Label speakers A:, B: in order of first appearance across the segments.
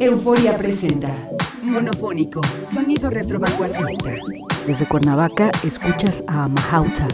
A: Euforia presenta Monofónico, sonido retrovanguardista. Desde Cuernavaca escuchas a Mahauta.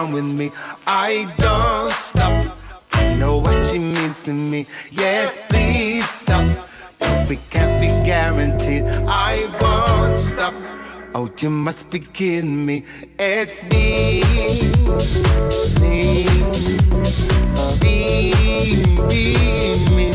B: with me. I don't stop. I know what she means to me. Yes, please stop. But we can't be guaranteed. I won't stop. Oh, you must be kidding me. It's me, me, me, me. me.